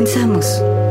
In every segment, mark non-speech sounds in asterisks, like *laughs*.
Comenzamos.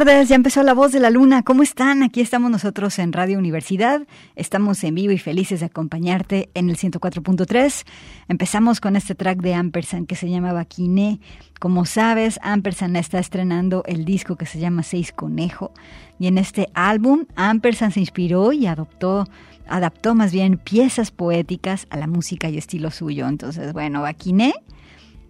Tardes, ya empezó La Voz de la Luna. ¿Cómo están? Aquí estamos nosotros en Radio Universidad. Estamos en vivo y felices de acompañarte en el 104.3. Empezamos con este track de Ampersand que se llama Baquiné. Como sabes, Ampersand está estrenando el disco que se llama Seis Conejo. Y en este álbum, Ampersand se inspiró y adoptó adaptó más bien piezas poéticas a la música y estilo suyo. Entonces, bueno, Baquiné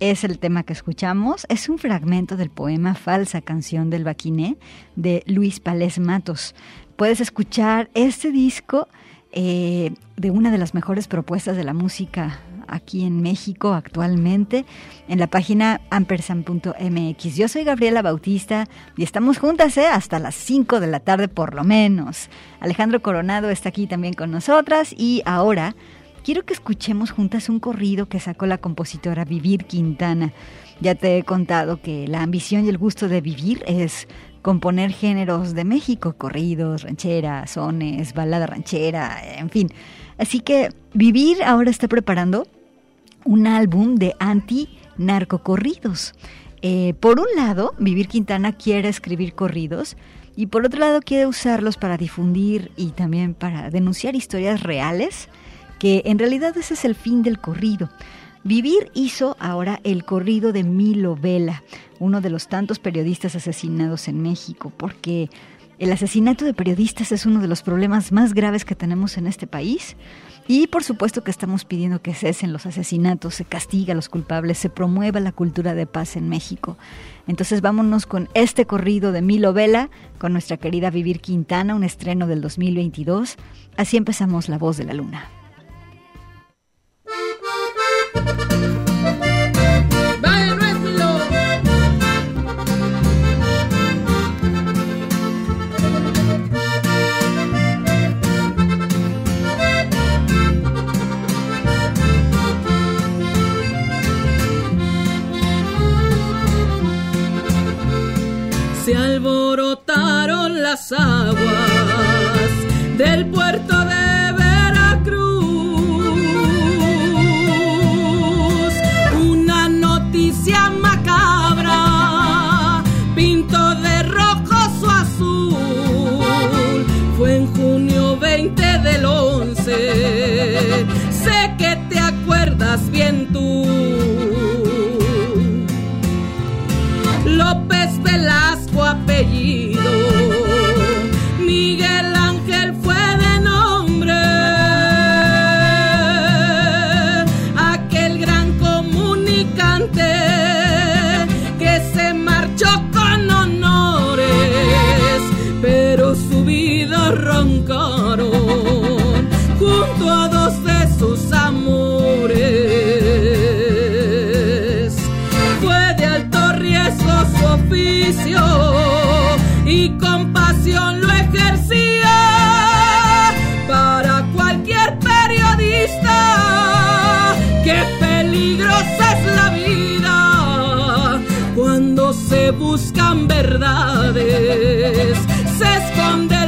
es el tema que escuchamos. Es un fragmento del poema Falsa canción del Baquiné de Luis Palés Matos. Puedes escuchar este disco eh, de una de las mejores propuestas de la música aquí en México actualmente en la página ampersand.mx. Yo soy Gabriela Bautista y estamos juntas ¿eh? hasta las 5 de la tarde por lo menos. Alejandro Coronado está aquí también con nosotras y ahora quiero que escuchemos juntas un corrido que sacó la compositora Vivir Quintana. Ya te he contado que la ambición y el gusto de vivir es componer géneros de México, corridos, rancheras, sones, balada ranchera, en fin. Así que Vivir ahora está preparando un álbum de anti-narcocorridos. Eh, por un lado, Vivir Quintana quiere escribir corridos y por otro lado quiere usarlos para difundir y también para denunciar historias reales que en realidad ese es el fin del corrido. Vivir hizo ahora el corrido de Milo Vela, uno de los tantos periodistas asesinados en México, porque el asesinato de periodistas es uno de los problemas más graves que tenemos en este país. Y por supuesto que estamos pidiendo que cesen los asesinatos, se castiga a los culpables, se promueva la cultura de paz en México. Entonces vámonos con este corrido de Milo Vela, con nuestra querida Vivir Quintana, un estreno del 2022. Así empezamos La Voz de la Luna. sabe. Buscan verdades, se esconde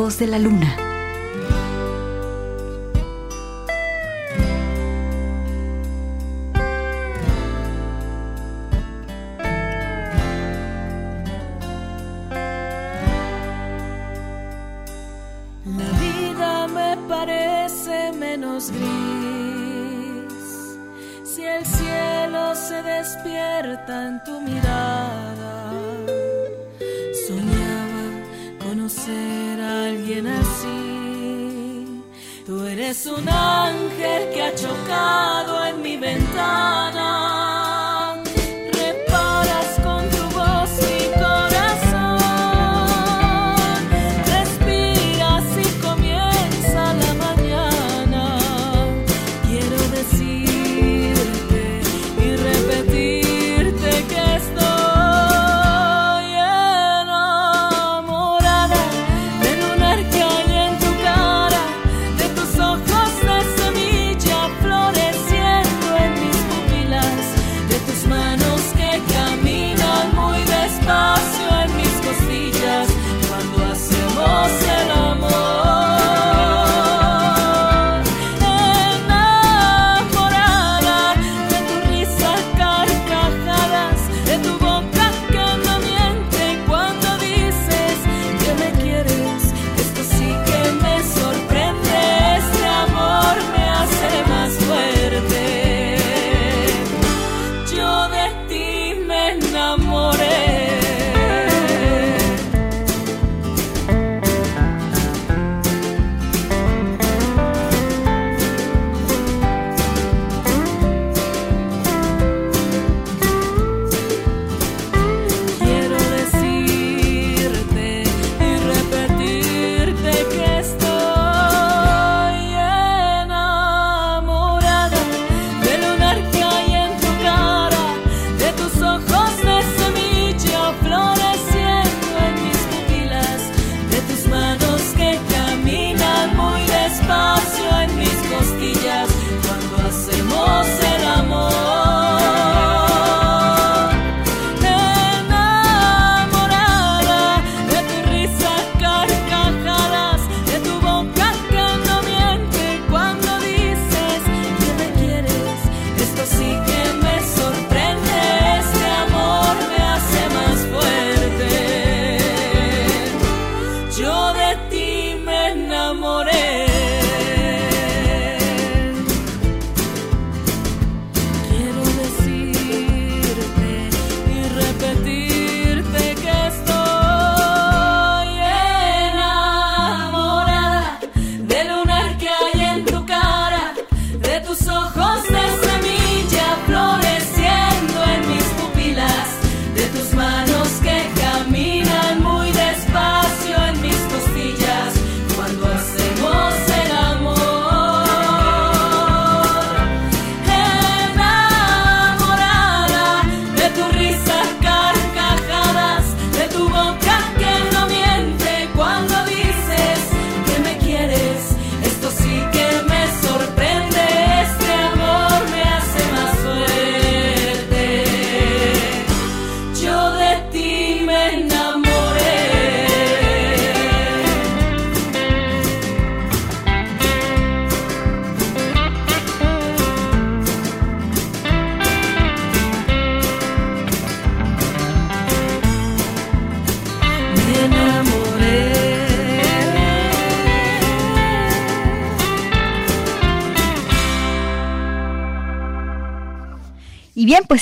voz de la luna.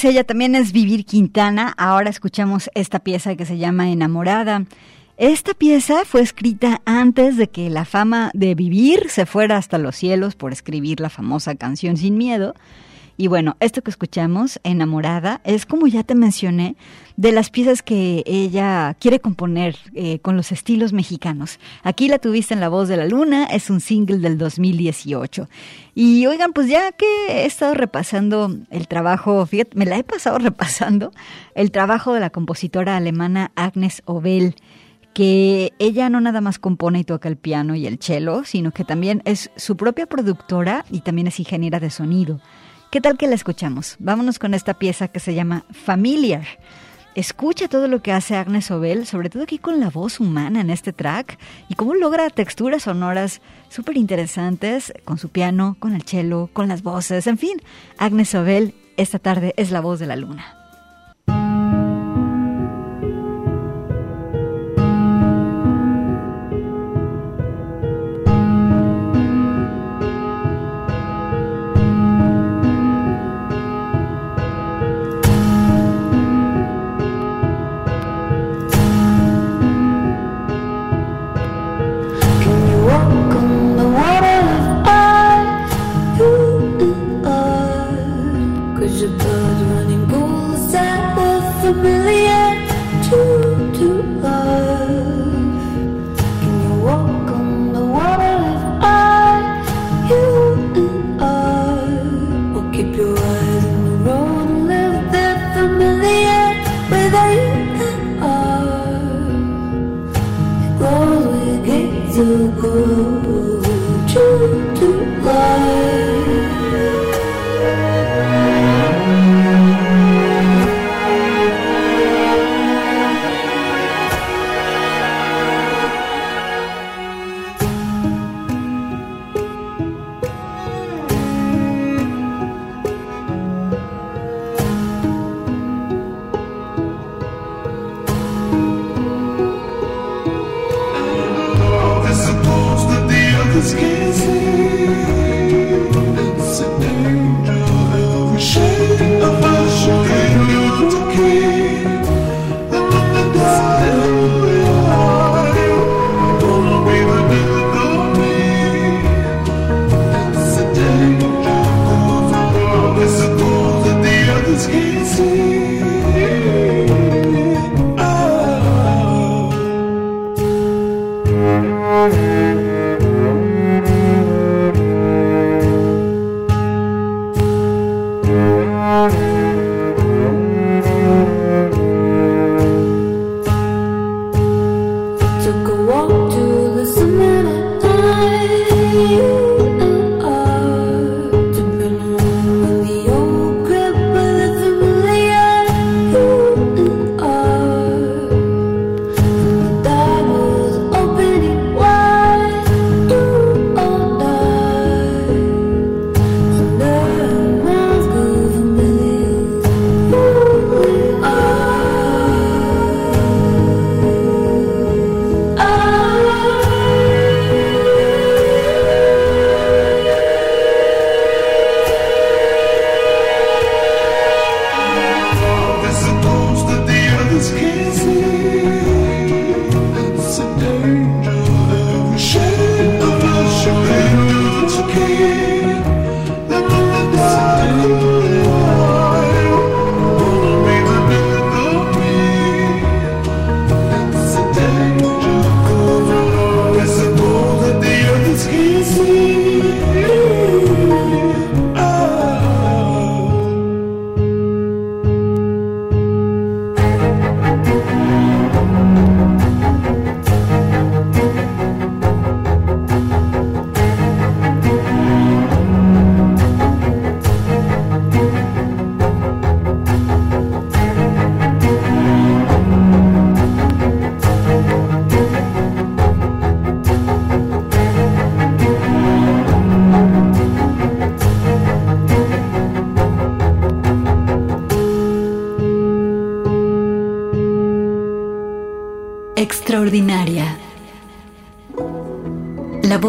Pues ella también es Vivir Quintana. Ahora escuchamos esta pieza que se llama Enamorada. Esta pieza fue escrita antes de que la fama de Vivir se fuera hasta los cielos por escribir la famosa canción Sin Miedo. Y bueno, esto que escuchamos, Enamorada, es como ya te mencioné, de las piezas que ella quiere componer eh, con los estilos mexicanos. Aquí la tuviste en La Voz de la Luna, es un single del 2018. Y oigan, pues ya que he estado repasando el trabajo, fíjate, me la he pasado *laughs* repasando, el trabajo de la compositora alemana Agnes Obel que ella no nada más compone y toca el piano y el cello, sino que también es su propia productora y también es ingeniera de sonido. ¿Qué tal que la escuchamos? Vámonos con esta pieza que se llama Familiar. Escucha todo lo que hace Agnes Obel, sobre todo aquí con la voz humana en este track, y cómo logra texturas sonoras súper interesantes con su piano, con el cello, con las voces, en fin. Agnes Obel, esta tarde es la voz de la luna.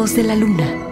De la luna.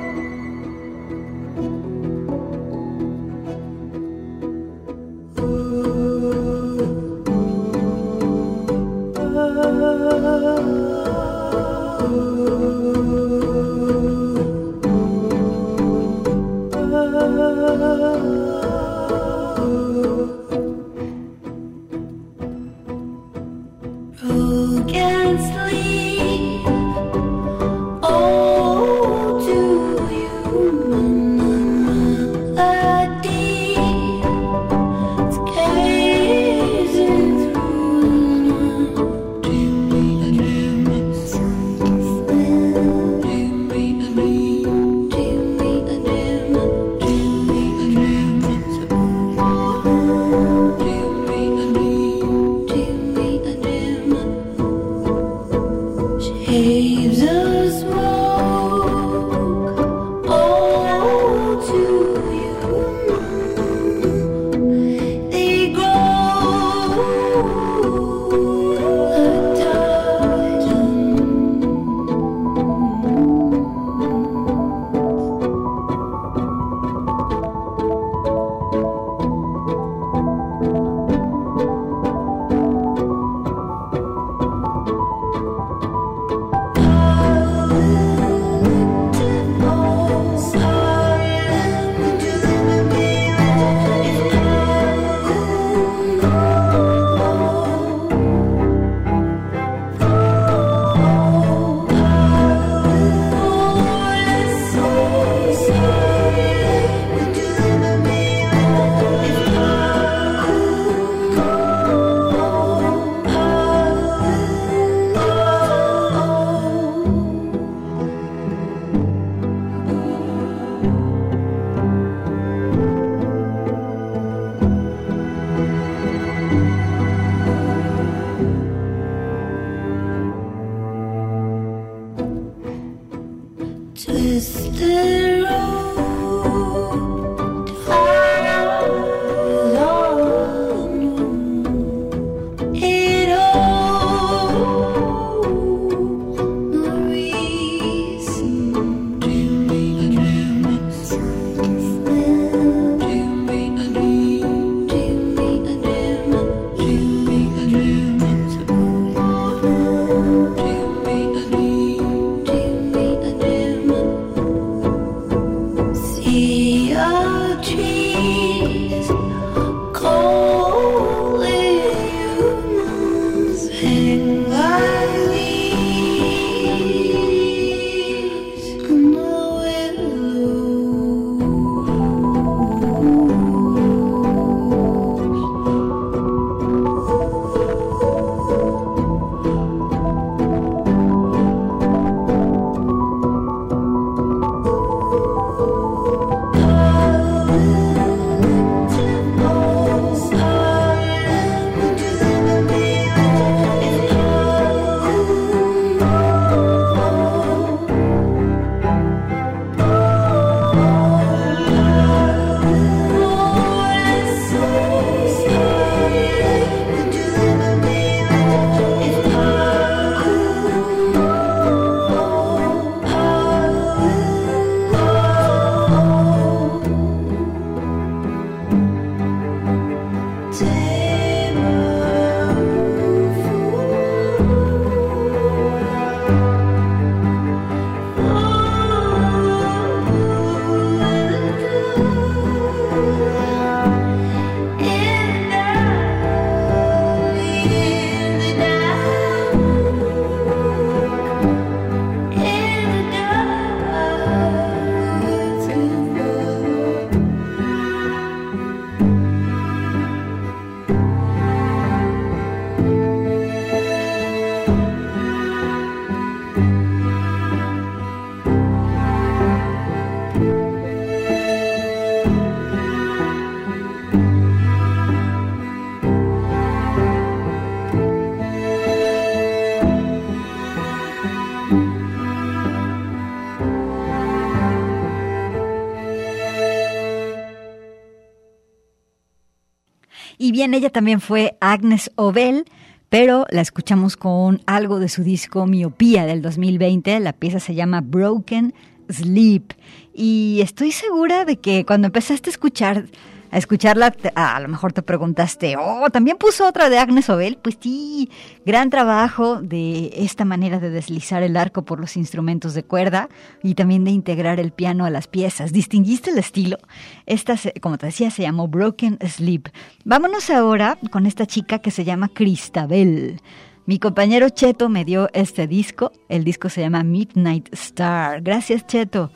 Bien, ella también fue Agnes Obel, pero la escuchamos con algo de su disco Miopía del 2020. La pieza se llama Broken Sleep. Y estoy segura de que cuando empezaste a escuchar a escucharla, a lo mejor te preguntaste, oh, también puso otra de Agnes Obel. Pues sí, gran trabajo de esta manera de deslizar el arco por los instrumentos de cuerda y también de integrar el piano a las piezas. ¿Distinguiste el estilo? Esta, como te decía, se llamó Broken Sleep. Vámonos ahora con esta chica que se llama Cristabel. Mi compañero Cheto me dio este disco. El disco se llama Midnight Star. Gracias, Cheto.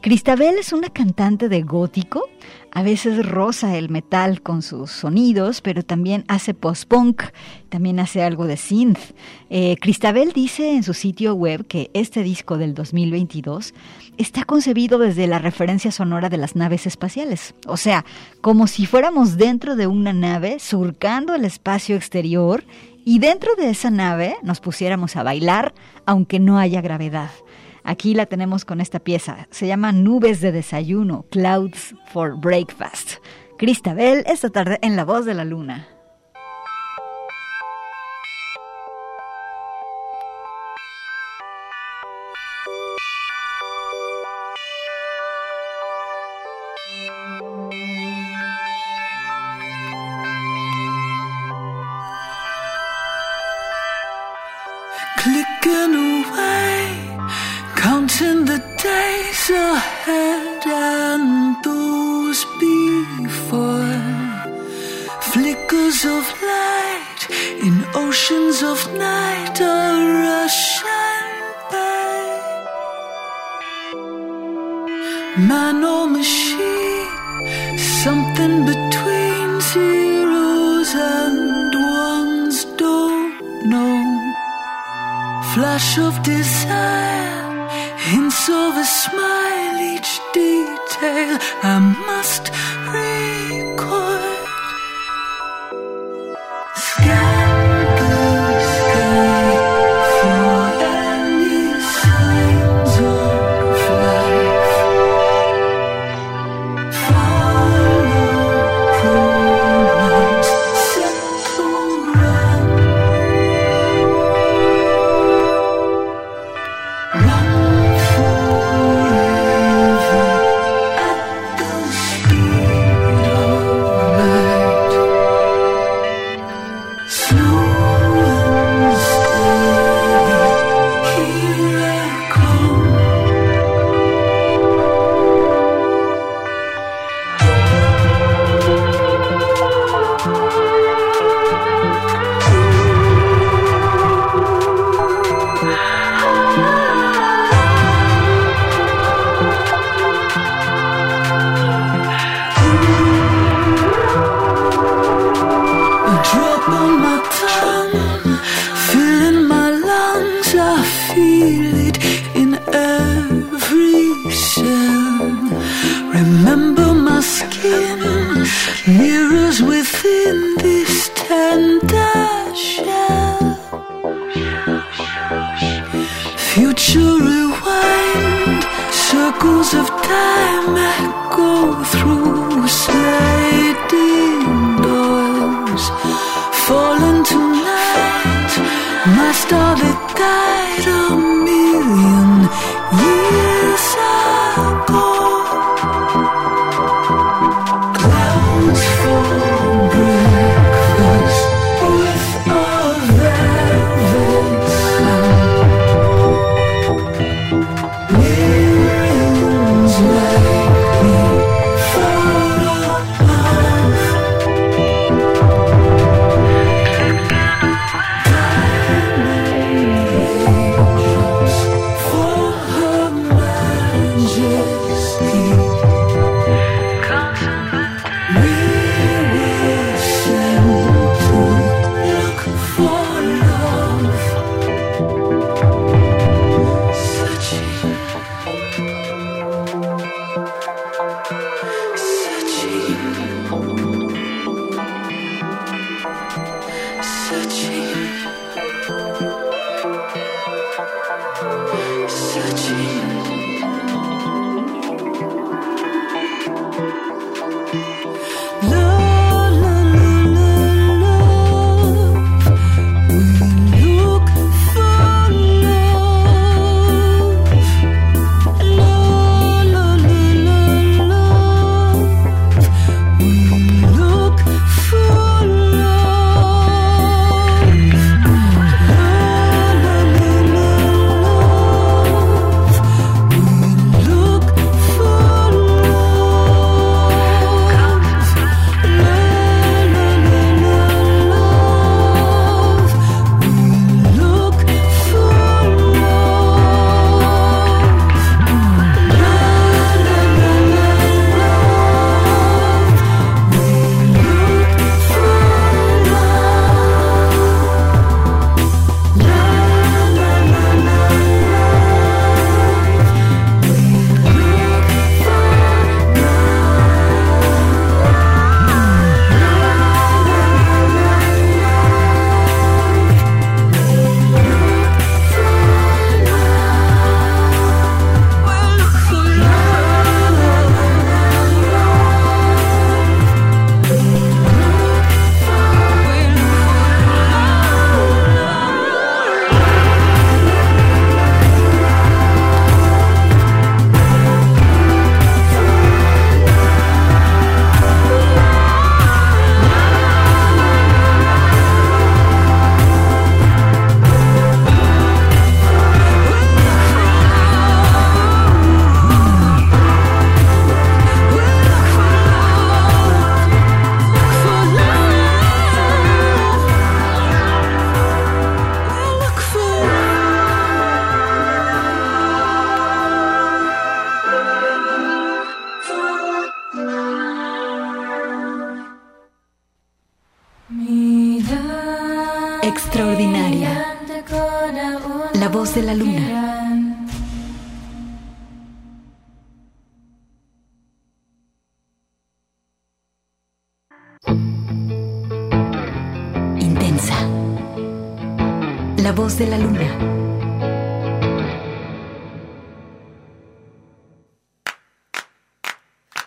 Cristabel es una cantante de gótico, a veces rosa el metal con sus sonidos, pero también hace post-punk, también hace algo de synth. Eh, Cristabel dice en su sitio web que este disco del 2022 está concebido desde la referencia sonora de las naves espaciales, o sea, como si fuéramos dentro de una nave surcando el espacio exterior y dentro de esa nave nos pusiéramos a bailar aunque no haya gravedad. Aquí la tenemos con esta pieza. Se llama Nubes de Desayuno, Clouds for Breakfast. Cristabel, esta tarde en La Voz de la Luna. Clicking away. in the days ahead and those before. Flickers of light in oceans of night are rushing by. Man or machine, something between zeros and ones don't know. Flash of desire of a smile, each detail I must. my tongue De la luna.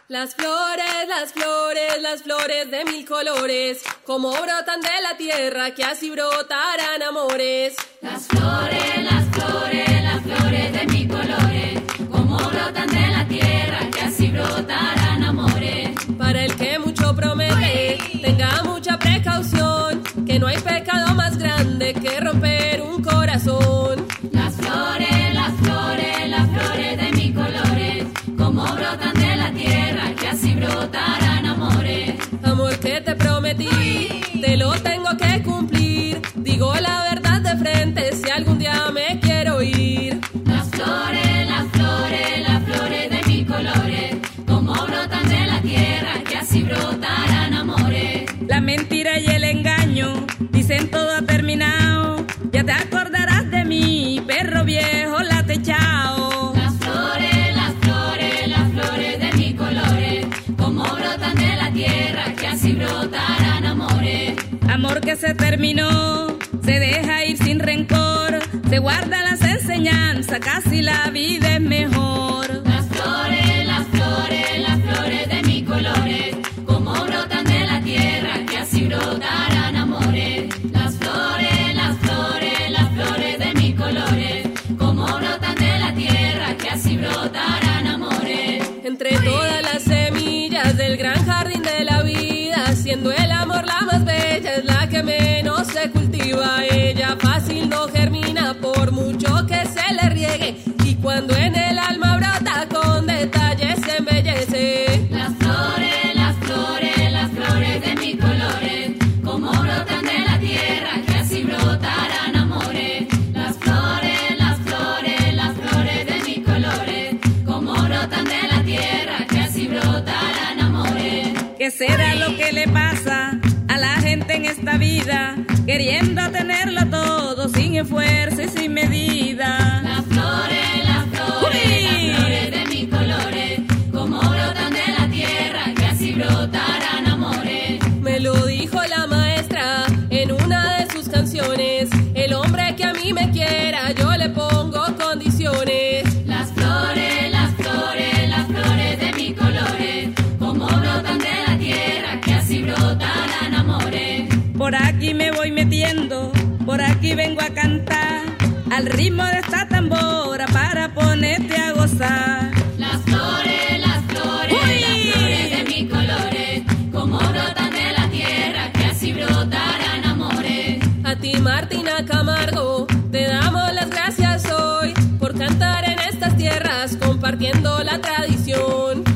Las flores, las flores, las flores de mil colores, como brotan de la tierra, que así brotarán amores. Las flores, las flores, las flores de mil colores, como brotan de la tierra, que así brotarán amores. Para el que mucho promete, tenga mucha precaución, que no hay pecado más grande que romper Las flores, las flores, las flores de mil colores, como brotan de la tierra, que así brotarán amores. Amor que te prometí, te lo tengo que cumplir. Digo la verdad de frente si algún día me quiero ir. Las flores, las flores, las flores de mil colores, como brotan de la tierra, que así brotarán amores. La mentira y el engaño dicen todo ha terminado. Así brotarán amores. Amor que se terminó, se deja ir sin rencor, se guarda las enseñanzas, casi la vida es mejor. Todo sin esfuerzo y sin medida. Ritmo de esta tambora para ponerte a gozar. Las flores, las flores, Uy. las flores de mil colores, como brotan de la tierra, que así brotarán amores. A ti, Martina Camargo, te damos las gracias hoy por cantar en estas tierras, compartiendo la tradición.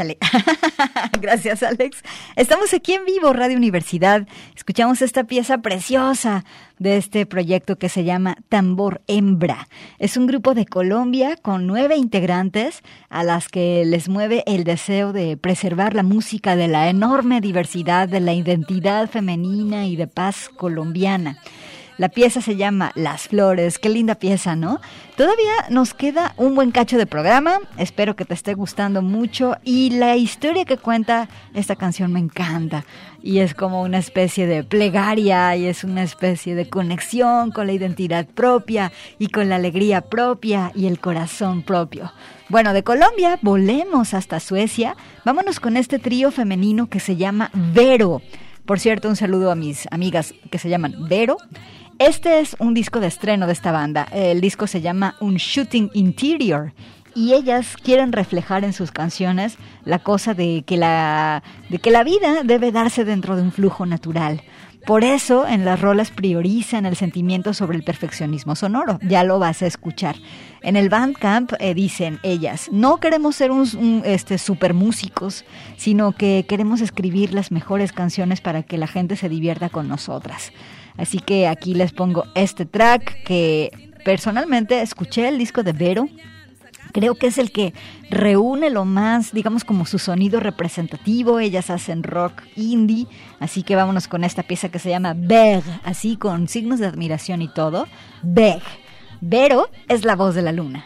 *laughs* Gracias, Alex. Estamos aquí en vivo, Radio Universidad. Escuchamos esta pieza preciosa de este proyecto que se llama Tambor Hembra. Es un grupo de Colombia con nueve integrantes a las que les mueve el deseo de preservar la música de la enorme diversidad de la identidad femenina y de paz colombiana. La pieza se llama Las Flores. Qué linda pieza, ¿no? Todavía nos queda un buen cacho de programa. Espero que te esté gustando mucho. Y la historia que cuenta esta canción me encanta. Y es como una especie de plegaria y es una especie de conexión con la identidad propia y con la alegría propia y el corazón propio. Bueno, de Colombia volemos hasta Suecia. Vámonos con este trío femenino que se llama Vero. Por cierto, un saludo a mis amigas que se llaman Vero. Este es un disco de estreno de esta banda. El disco se llama Un Shooting Interior y ellas quieren reflejar en sus canciones la cosa de que la, de que la vida debe darse dentro de un flujo natural. Por eso en las rolas priorizan el sentimiento sobre el perfeccionismo sonoro. Ya lo vas a escuchar. En el Bandcamp eh, dicen ellas, no queremos ser un, este, super músicos, sino que queremos escribir las mejores canciones para que la gente se divierta con nosotras. Así que aquí les pongo este track que personalmente escuché el disco de Vero Creo que es el que reúne lo más, digamos, como su sonido representativo. Ellas hacen rock indie, así que vámonos con esta pieza que se llama Beg, así con signos de admiración y todo. Vero es la voz de la luna.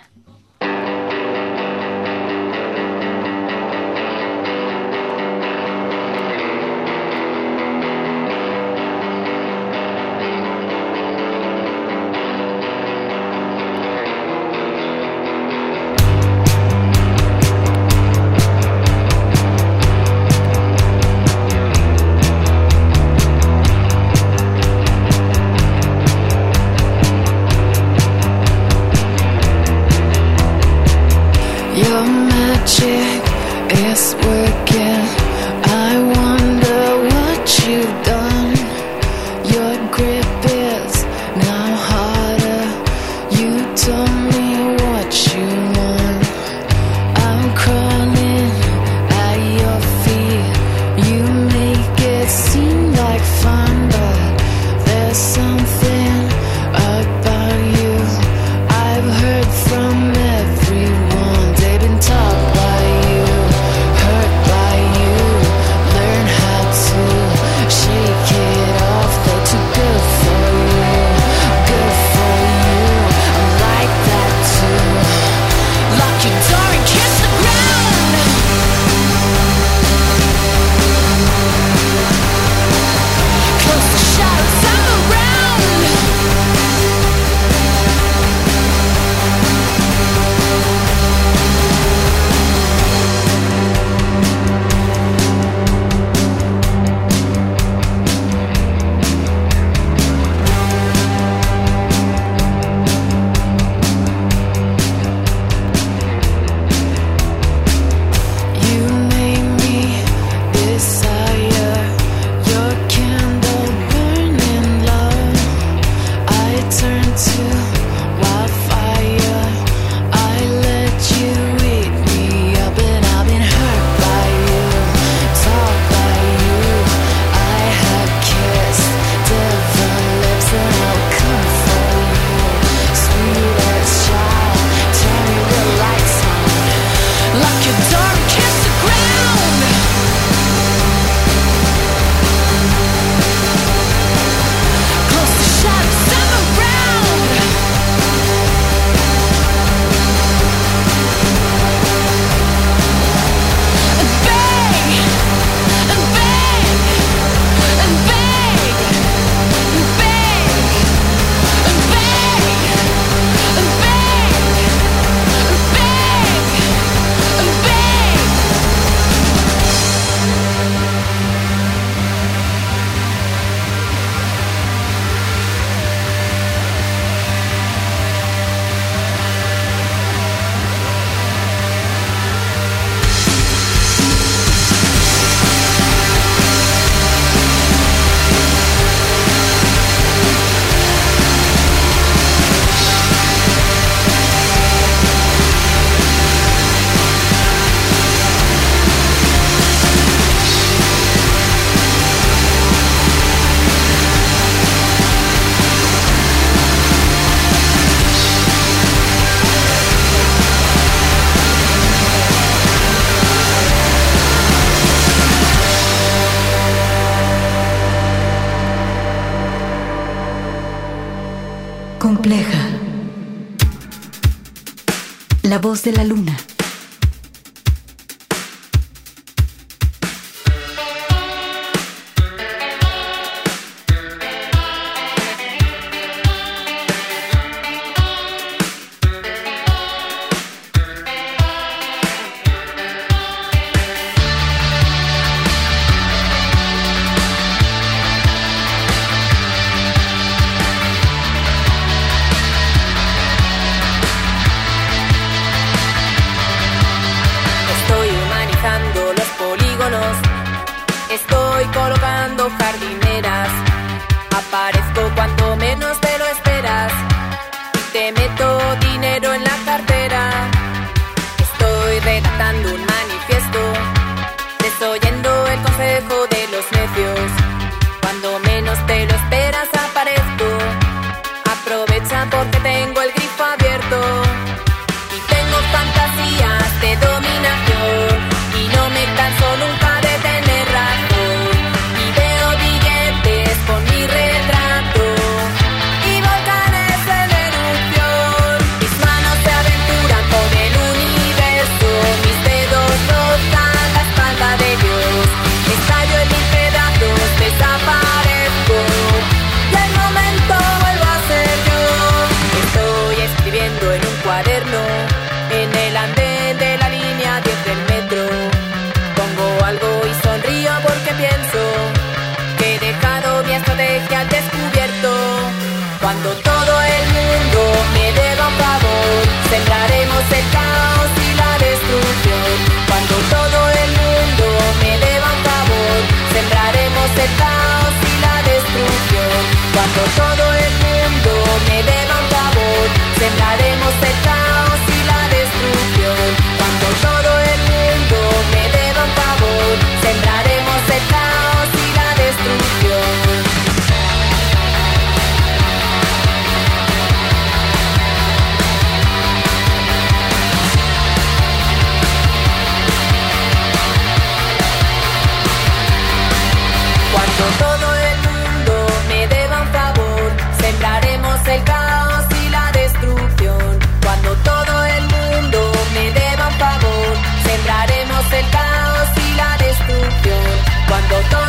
cuando todo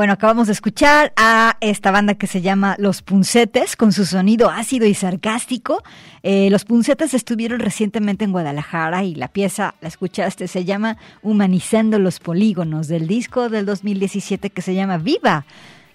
Bueno, acabamos de escuchar a esta banda que se llama Los Puncetes, con su sonido ácido y sarcástico. Eh, los Puncetes estuvieron recientemente en Guadalajara y la pieza, la escuchaste, se llama Humanizando los Polígonos, del disco del 2017 que se llama Viva.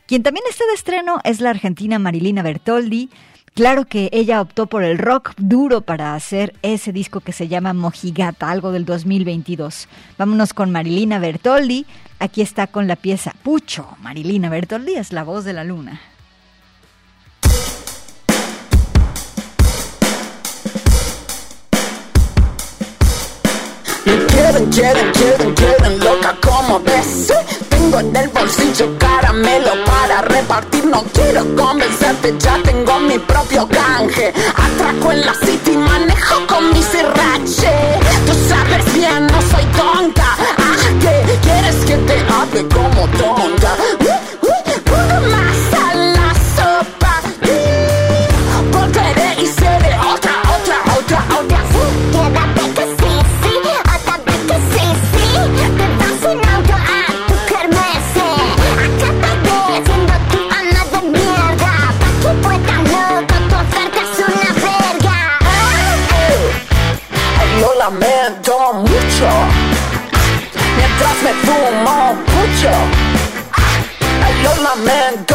Quien también está de estreno es la argentina Marilina Bertoldi. Claro que ella optó por el rock duro para hacer ese disco que se llama Mojigata, algo del 2022. Vámonos con Marilina Bertoldi. Aquí está con la pieza Pucho. Marilina Bertoldi es la voz de la luna. quieren, quieren, quieren, quieren, loca ves En el bolsillo caramelo para repartir. No quiero convencerte, ya tengo mi propio canje. Atraco en la city, manejo con mi sirrache Tú sabes bien, no soy tonta. Ah, ¿qué quieres que te hable como tonta? Mientras me fumo mucho Lo lamento mucho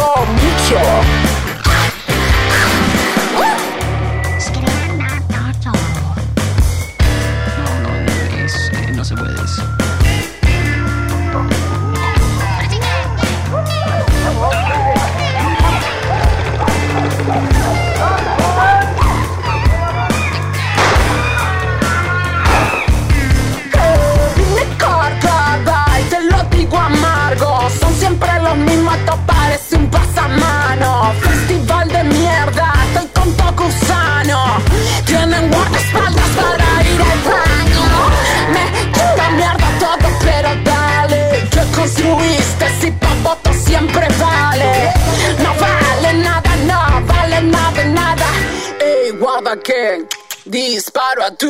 Que disparo a tu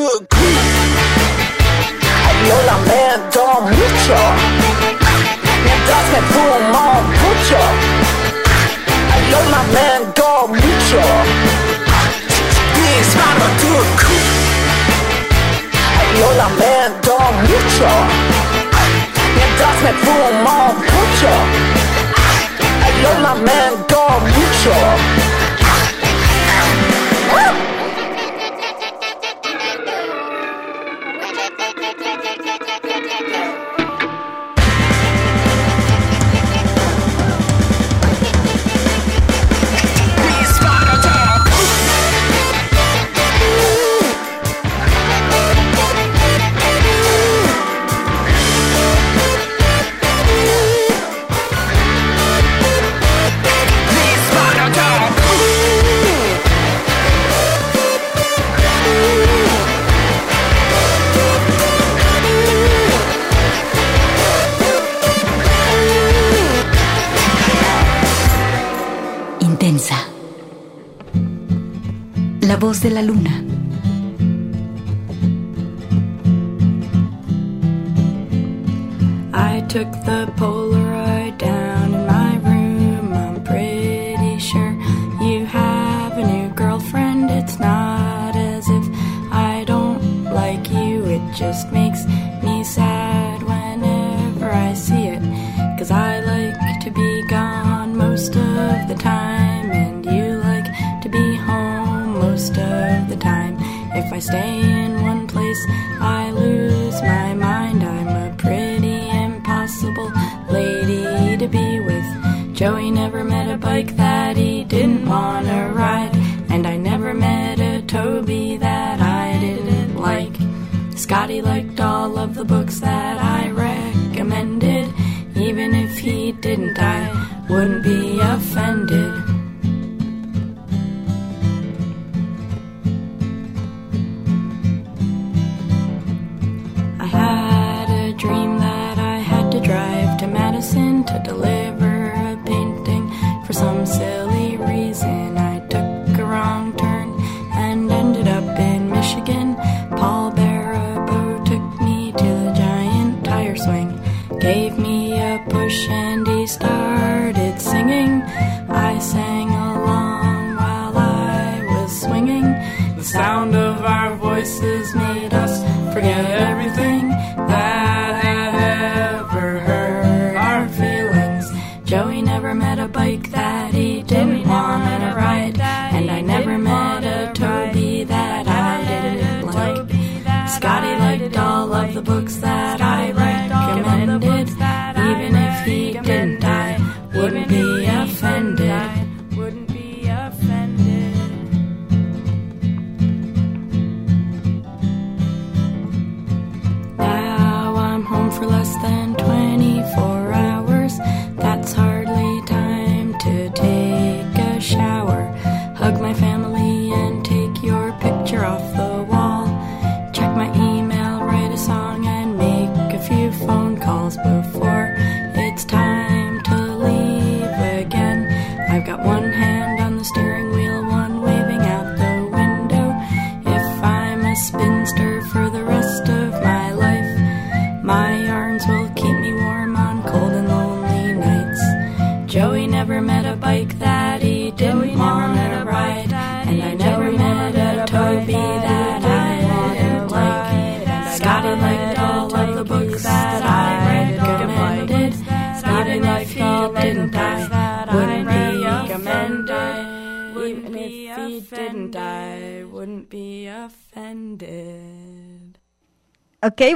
Lo lamento mucho. Mientras me fumo mucho. Lo lamento mucho. Disparo a tu Lo lamento mucho mientras me fumo mucho. Lo lamento mucho. Voz de la luna. I took the Polaroid stay in one place, I lose my mind. I'm a pretty impossible lady to be with. Joey never met a bike that he didn't want to ride. And I never met a Toby that I didn't like. Scotty liked all of the books that I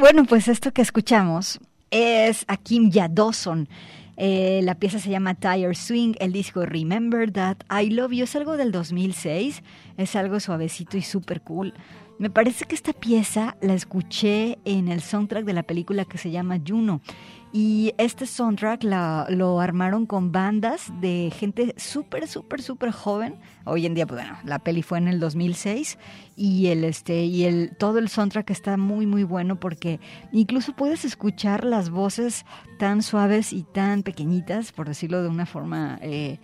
bueno, pues esto que escuchamos es a Kim Dawson. Eh, la pieza se llama Tire Swing, el disco Remember That I Love You es algo del 2006, es algo suavecito y súper cool. Me parece que esta pieza la escuché en el soundtrack de la película que se llama Juno Y este soundtrack lo armaron con bandas de gente súper, súper, súper joven. Hoy en día, pues bueno, la peli fue en el 2006 y el este y el todo el soundtrack está muy muy bueno porque incluso puedes escuchar las voces tan suaves y tan pequeñitas, por decirlo de una forma eh,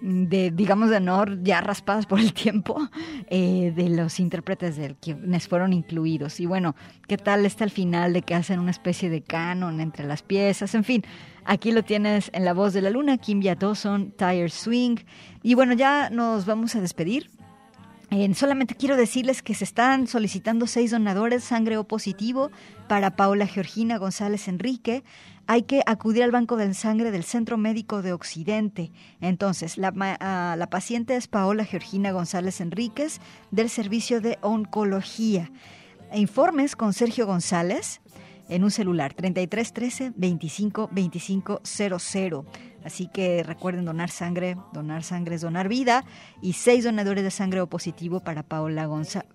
de, digamos, de honor ya raspadas por el tiempo eh, de los intérpretes de quienes fueron incluidos. Y bueno, ¿qué tal está el final de que hacen una especie de canon entre las piezas? En fin, aquí lo tienes en la voz de la luna, Kim Dawson, Tire Swing. Y bueno, ya nos vamos a despedir. Eh, solamente quiero decirles que se están solicitando seis donadores sangre O positivo para Paula Georgina González Enrique, hay que acudir al banco de sangre del Centro Médico de Occidente. Entonces, la, la paciente es Paola Georgina González Enríquez del Servicio de Oncología. Informes con Sergio González en un celular 3313 25 25 00. Así que recuerden donar sangre, donar sangre es donar vida y seis donadores de sangre O positivo para Paola,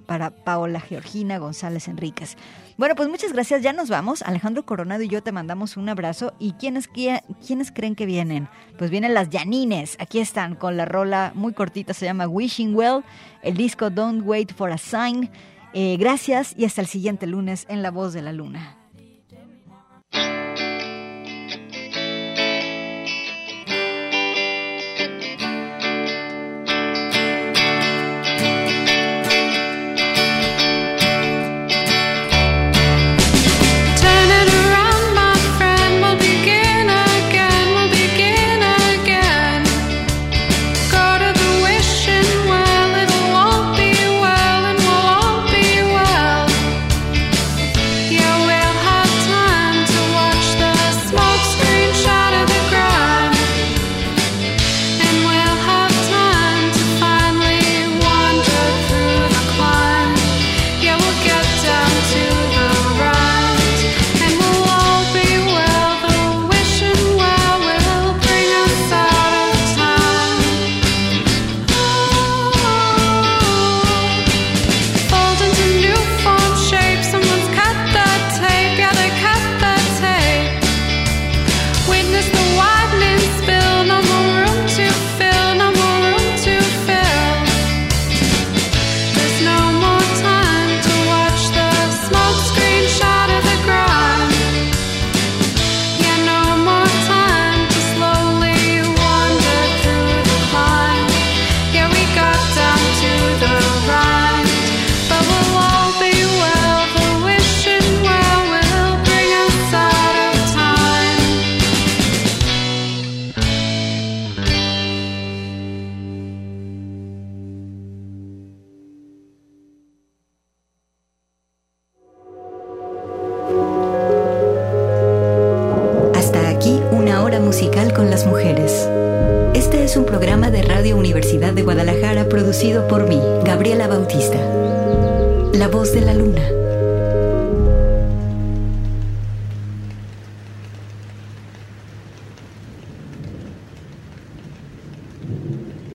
para Paola Georgina González Enríquez. Bueno, pues muchas gracias, ya nos vamos. Alejandro Coronado y yo te mandamos un abrazo. ¿Y quiénes, quiénes creen que vienen? Pues vienen las Janines, aquí están con la rola muy cortita, se llama Wishing Well, el disco Don't Wait for a Sign. Eh, gracias y hasta el siguiente lunes en La Voz de la Luna. Universidad